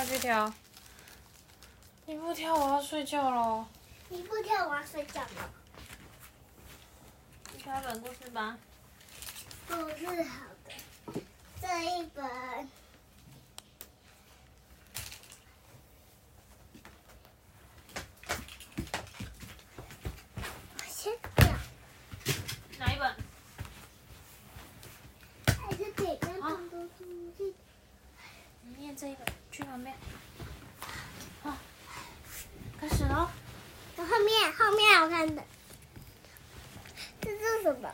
跳去跳。你不跳，我要睡觉喽。你不跳，我要睡觉了。你看本故事吧。不是好的，这一本。我先跳。哪一本？你念这一本，去旁边。好，开始喽。后面后面我看的，这是什么？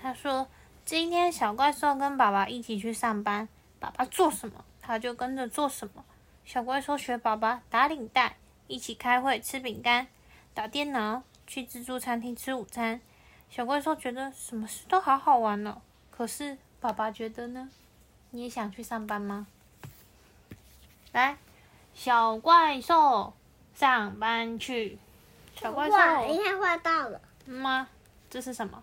他说：“今天小怪兽跟爸爸一起去上班，爸爸做什么，他就跟着做什么。小怪兽学爸爸打领带，一起开会吃饼干，打电脑，去自助餐厅吃午餐。小怪兽觉得什么事都好好玩哦。可是爸爸觉得呢？你也想去上班吗？来，小怪兽上班去。小怪兽，画，你看画到了。吗？这是什么？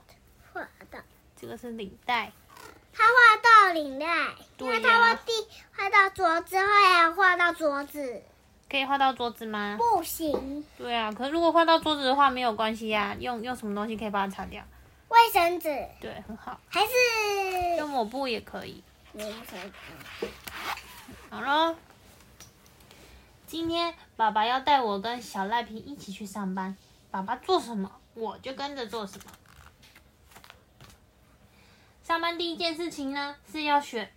画到。这个是领带。他画到领带，因为对呀他画地画到桌子，后来画到桌子，可以画到桌子吗？不行。对啊，可是如果画到桌子的话没有关系呀、用用什么东西可以把它擦掉？卫生纸对，很好，还是用抹布也可以。卫生纸？好咯，今天爸爸要带我跟小赖皮一起去上班，爸爸做什么我就跟着做什么。上班第一件事情呢是要选，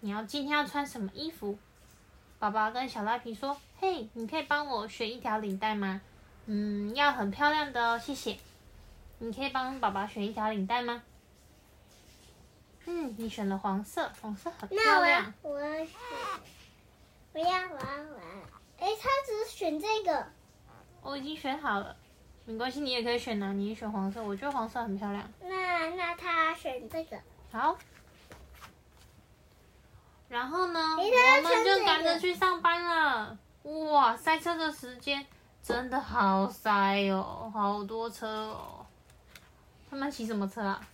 你要今天要穿什么衣服。爸爸跟小赖皮说：“嘿，你可以帮我选一条领带吗？嗯，要很漂亮的哦，谢谢。你可以帮爸爸选一条领带吗？嗯，你选了黄色，黄色很漂亮。我要选，我要我要我要。哎，他只是选这个，我已经选好了，没关系，你也可以选啊，你也选黄色，我觉得黄色很漂亮。那那他选这个。好，然后呢，我们就赶着去上班了。哇，塞车的时间真的好塞哦，好多车哦。他们骑什么车啊？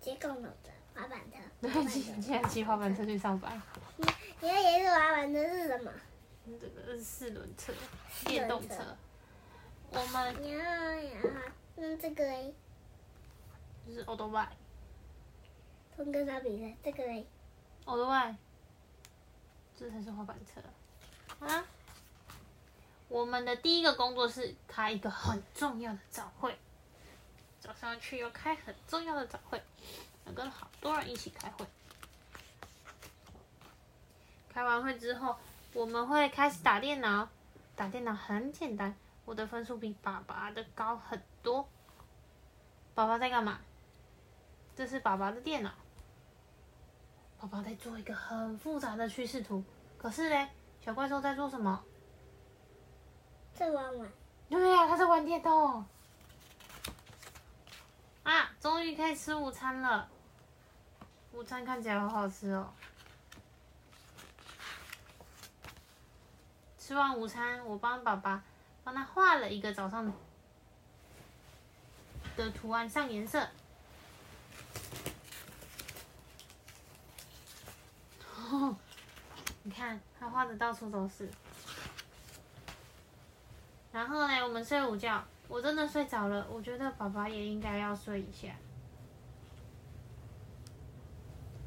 骑公路的滑板车。对，骑现在骑滑板车去上班。你的也是滑板车是什么？这个是四轮车，电动车。我们然后然后那这个嘞，就是 o d o b i 同跟他比赛，这个嘞，o d o b i 这才是滑板车啊！我们的第一个工作是开一个很重要的早会，早上去要开很重要的早会，要跟好多人一起开会。开完会之后，我们会开始打电脑。打电脑很简单，我的分数比爸爸的高很多。爸爸在干嘛？这是爸爸的电脑。爸爸在做一个很复杂的趋势图，可是嘞，小怪兽在做什么？在玩玩。对呀、他在玩电动。啊，终于可以吃午餐了。午餐看起来好好吃哦。吃完午餐，我帮爸爸帮他画了一个早上的图案上颜色。哦，你看他画的到处都是。然后呢，我们睡午觉，我真的睡着了。我觉得爸爸也应该要睡一下。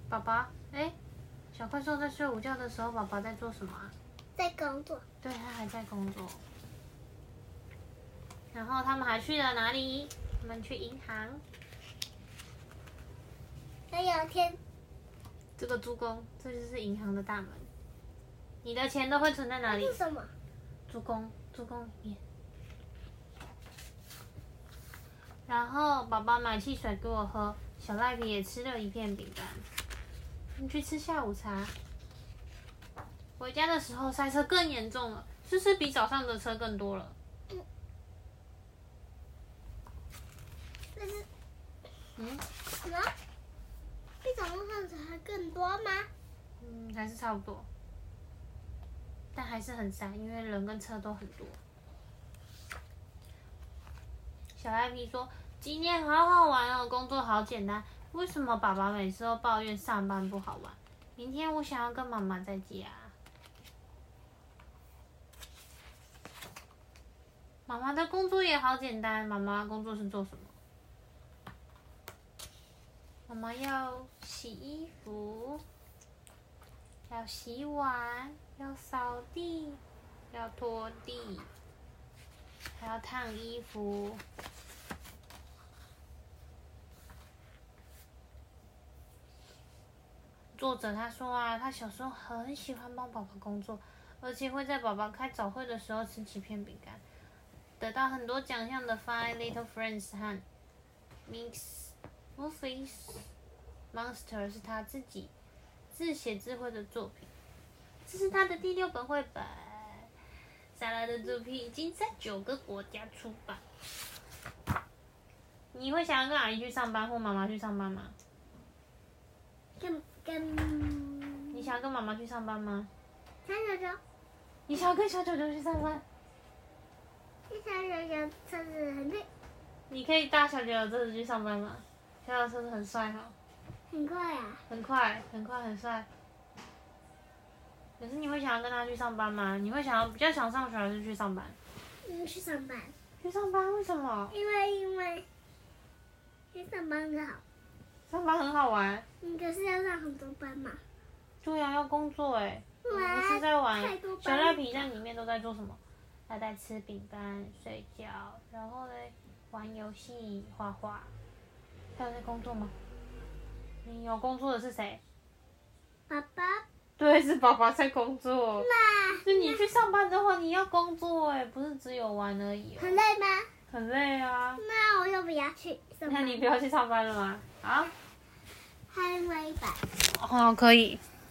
爸爸，哎，小怪兽在睡午觉的时候，爸爸在做什么啊？在工作，对他还在工作。然后他们还去了哪里？他们去银行。还有天这个猪公，这就是银行的大门。你的钱都会存在哪里是？什么？猪公，猪公里面。然后宝宝买汽水给我喝，小赖皮也吃了一片饼干。我们去吃下午茶。回家的时候塞车更严重了，是不是比早上的车更多了？嗯什么？比早上的车还更多吗？嗯，还是差不多，但还是很塞，因为人跟车都很多。小赖皮说：“今天好好玩哦，工作好简单。为什么爸爸每次都抱怨上班不好玩？明天我想要跟妈妈在家。”妈妈的工作也好简单，妈妈工作是做什么？妈妈要洗衣服，要洗碗，要扫地，要拖地，还要烫衣服。作者他说啊，他小时候很喜欢帮宝宝工作，而且会在宝宝开早会的时候吃几片饼干，得到很多奖项的《Five Little Friends》和《Mix Movies Monster》是他自己自写自绘的作品，这是他的第六本绘本。莎拉的作品已经在九个国家出版。你会想要跟阿姨去上班或妈妈去上班吗？跟跟你想要跟妈妈去上班吗？小九九，你想要跟小九九去上班？小九九车子很贵，你可以搭小九九车子去上班吗？小九九车子很帅哈、很快啊。很快，很快，很帅。可是你会想要跟他去上班吗？你会想要比较想上学还是去上班？嗯，去上班，去上班？为什么？因为因为去上班很好，上班很好玩。嗯，可是要上很多班嘛。对呀、要工作哎。我哇不是在玩。小班赖皮在里面都在做什么？他在吃饼干、睡觉，然后嘞玩游戏、画画。他有在工作吗？你有工作的是谁？爸爸，对，是爸爸在工作。那就你去上班的话，你要工作哎，不是只有玩而已、哦。很累吗？很累啊。那我就不要去上班。那你不要去上班了吗？啊？还没一百。哦，可以。